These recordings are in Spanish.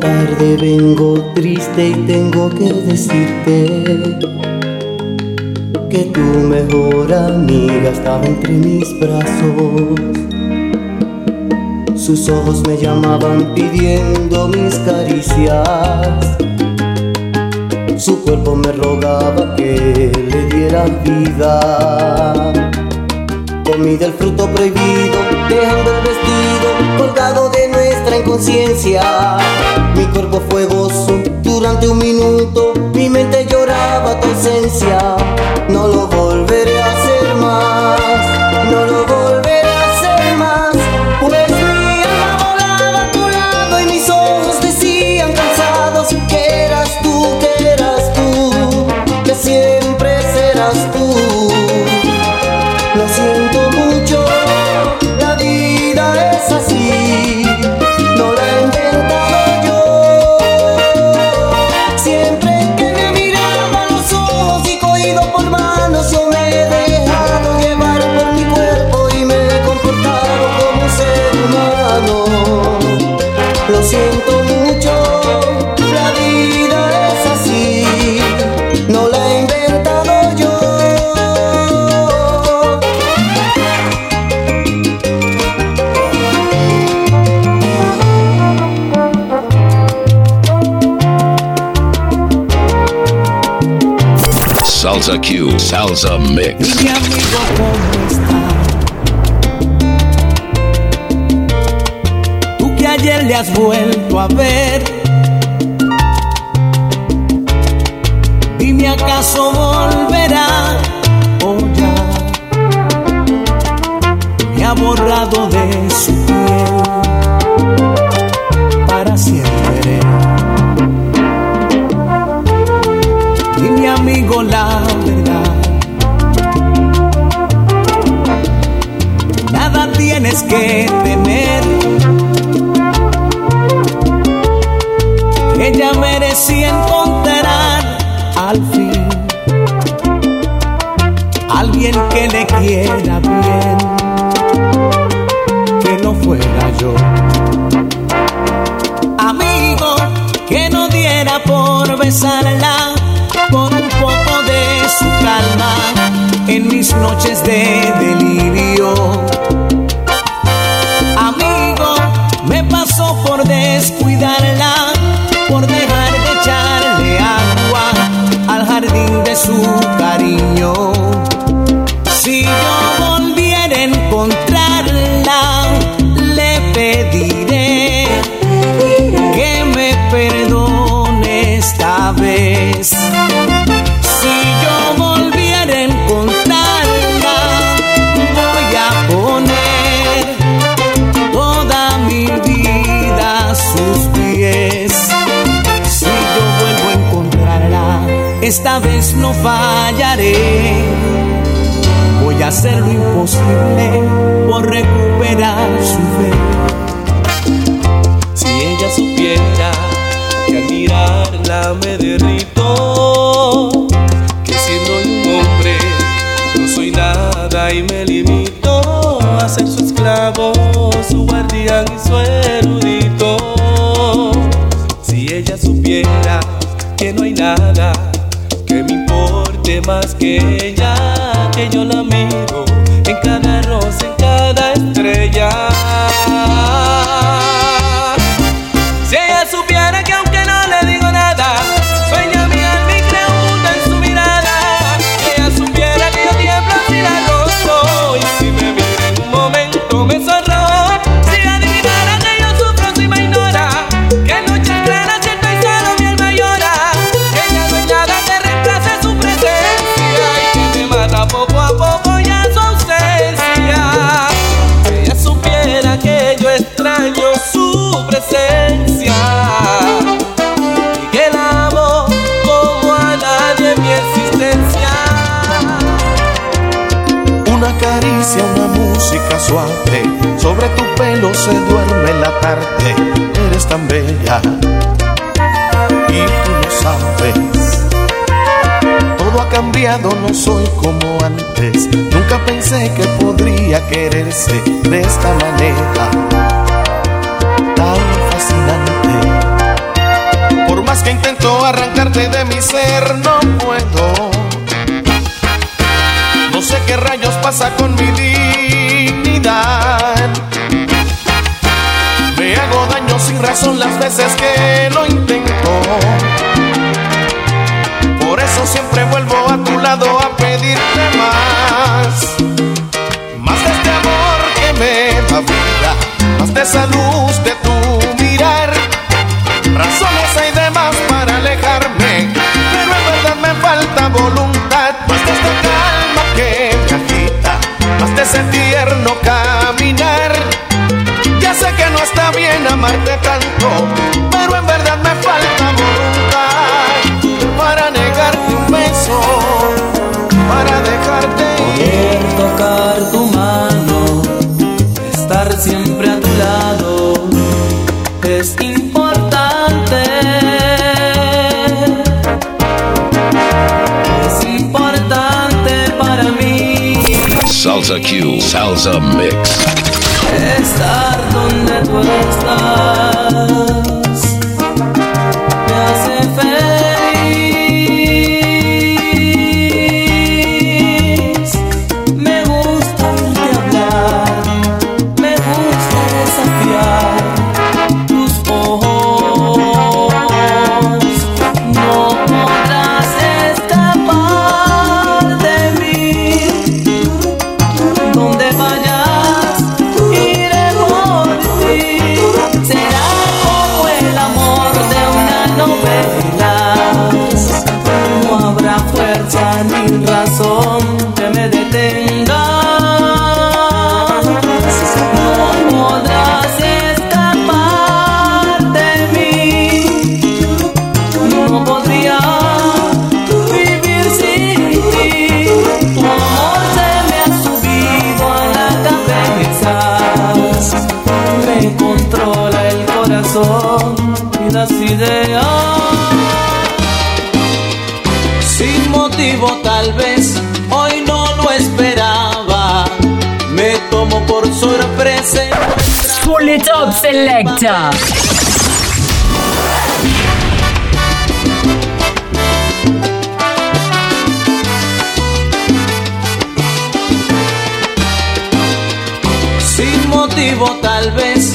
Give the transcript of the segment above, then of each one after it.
tarde vengo triste y tengo que decirte que tu mejor amiga estaba entre mis brazos. Sus ojos me llamaban pidiendo mis caricias. Su cuerpo me rogaba que le diera vida. Comí del fruto prohibido, dejando el vestido colgado de nuestra inconsciencia. Mi cuerpo fue gozo durante un minuto, Salsa Q, Mix. Mi amigo, ¿cómo está? Tú que ayer le has vuelto a ver. Dime acaso volverá o ya me ha borrado de su piel para siempre. Tienes que temer Ella merecía encontrar al fin Alguien que le quiera bien Que no fuera yo Amigo, que no diera por besarla por un poco de su calma en mis noches de delirio. Por descuidarla, por dejar de echarle agua al jardín de su cariño. Si yo volviera a encontrarla, le pediré esta vez no fallaré. Voy a hacer lo imposible por recuperar su fe. Si ella supiera que al mirarla me derrito, que siendo un hombre no soy nada y me limito a ser su esclavo, su guardián y su que ella, que yo la cambiado, no soy como antes, nunca pensé que podría quererse de esta manera tan fascinante. más que intento arrancarte de mi ser, no puedo. No sé qué rayos pasa con mi dignidad. Me hago daño sin razón las veces que lo intento. Siempre vuelvo a tu lado a pedirte más. Más de este amor que me da vida, más de esa luz de tu mirar. Razones hay demás para alejarme, pero en verdad me falta voluntad. Más de esta calma que me agita, más de ese tierno caminar. Ya sé que no está bien amarte tanto, Salsa Q, Salsa Mix. estar donde tú estás. Y las ideas. Sin motivo tal vez, hoy no lo esperaba. Me tomo por sorpresa. Pull it up, selector. Sin motivo tal vez,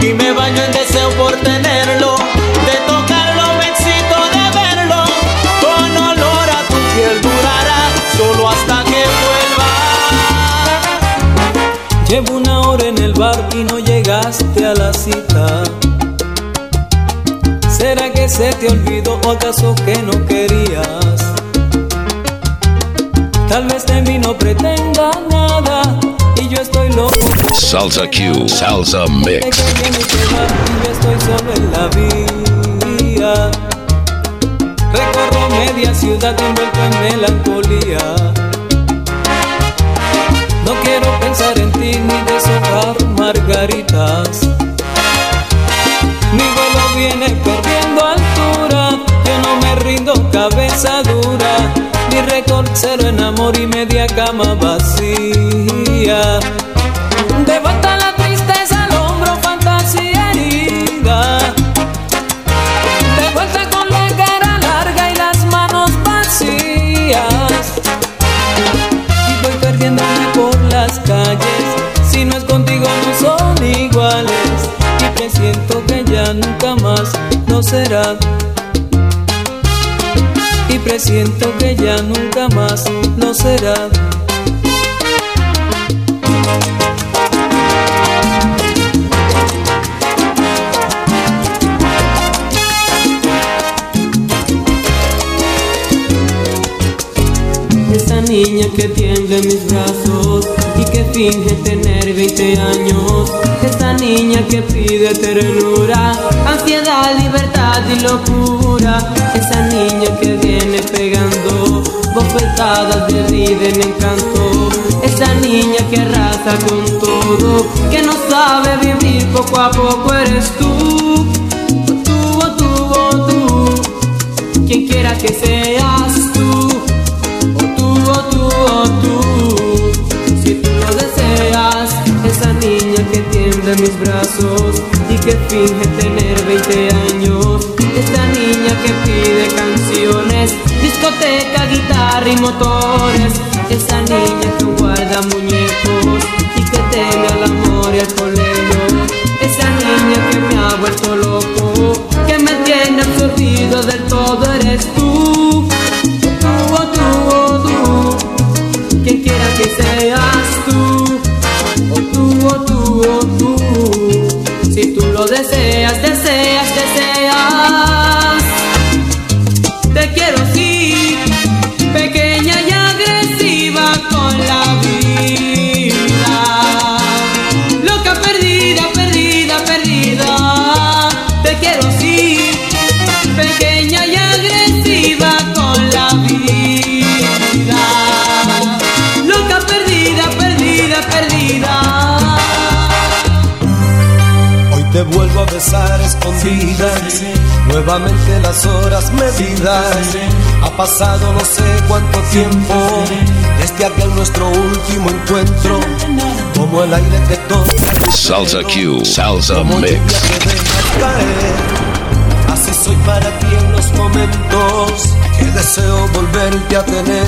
y me baño en deseo por tenerlo, de tocarlo me excito de verlo, con olor a tu piel durará solo hasta que vuelva. Llevo una hora en el bar y no llegaste a la cita. ¿Será que se te olvidó o acaso que no querías? Tal vez de mí no pretenda nada y yo estoy loco. Salsa Q, Salsa Mix. estoy solo en la vía. Recorro media ciudad envuelto en melancolía. No quiero pensar en ti ni deshojar margaritas. Mi vuelo viene perdiendo altura, yo no me rindo cabeza dura, ni récord, cero en amor y media cama vacía. Si no es contigo, no son iguales. Y que siento que ya nunca más no será y presiento que ya nunca más lo será. Esa niña que tiende mis brazos y que finge tener 20 años. Esa niña que pide ternura, ansiedad, libertad y locura. Esa niña que viene pegando bofetadas de vida en encanto. Esa niña que arrasa con todo, que no sabe vivir poco a poco eres tú. Tú, tú, o tú, quien quiera que seas mis brazos y que finge tener 20 años, esa niña que pide canciones, discoteca, guitarra y motores, esa niña que guarda muñecos pequeña y agresiva con la vida, loca, perdida, perdida, perdida. Hoy te vuelvo a besar escondidas, nuevamente las horas medidas. Ha pasado no sé cuánto tiempo. desde aquel nuestro último encuentro, como el aire que toca. Salsa Q, Salsa Mix. Para ti en los momentos que deseo volverte a tener.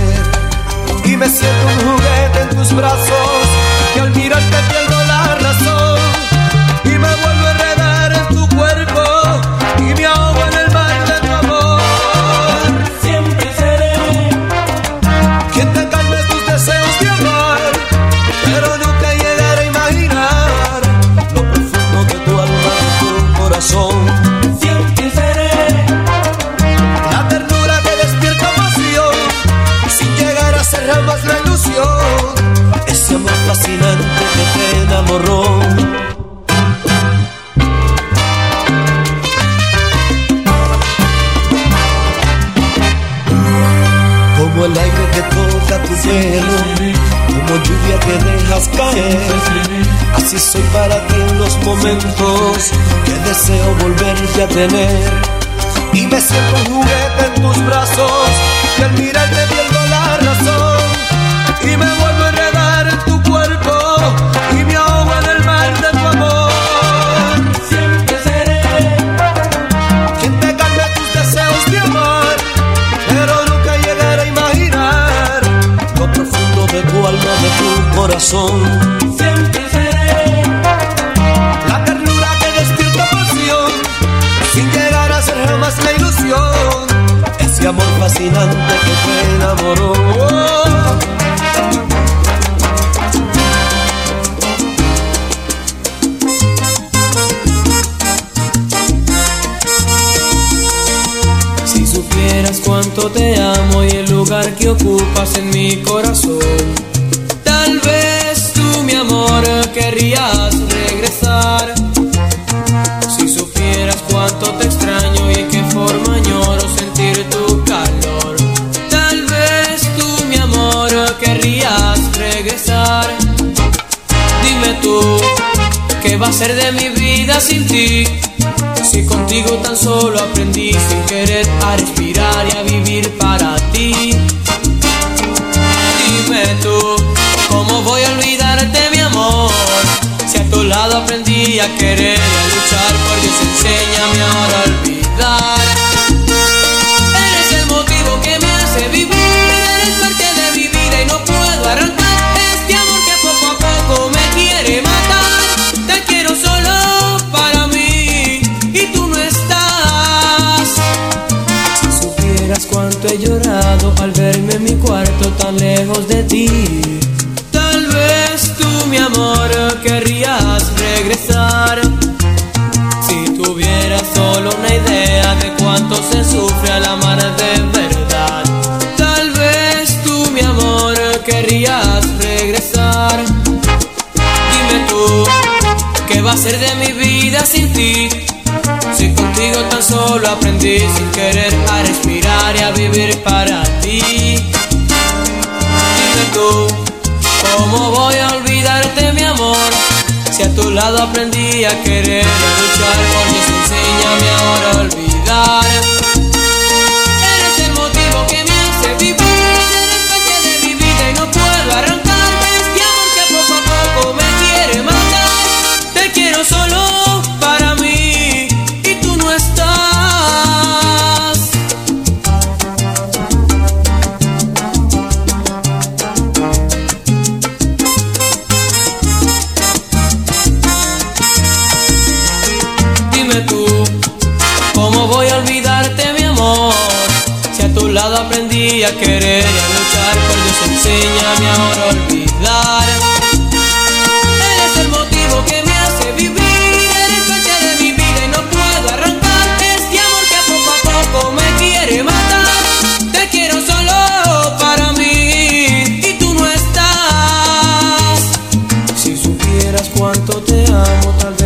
Y me siento un juguete en tus brazos, Así soy para ti en los momentos que deseo volverte a tener. Y me siento un juguete en tus brazos, y al mirarte pierdo la razón. Y me vuelvo a enredar en tu cuerpo, y me ahogo en el mar de tu amor. Siempre seré Quien te calme tus deseos de amor, pero nunca llegaré a imaginar lo profundo de tu alma, de tu corazón. Ti? hacer de mi vida sin ti? Si contigo tan solo aprendí sin querer a respirar y a vivir para ti. Dime tú, ¿cómo voy a olvidarte mi amor? Si a tu lado aprendí a querer, a luchar, porque se enseña a ahora a olvidar. querer y a luchar, por Dios enséñame ahora a olvidar. Él es el motivo que me hace vivir, eres parte de mi vida y no puedo arrancar este amor que poco a poco me quiere matar. Te quiero solo para mí y tú no estás. Si supieras cuánto te amo, tal vez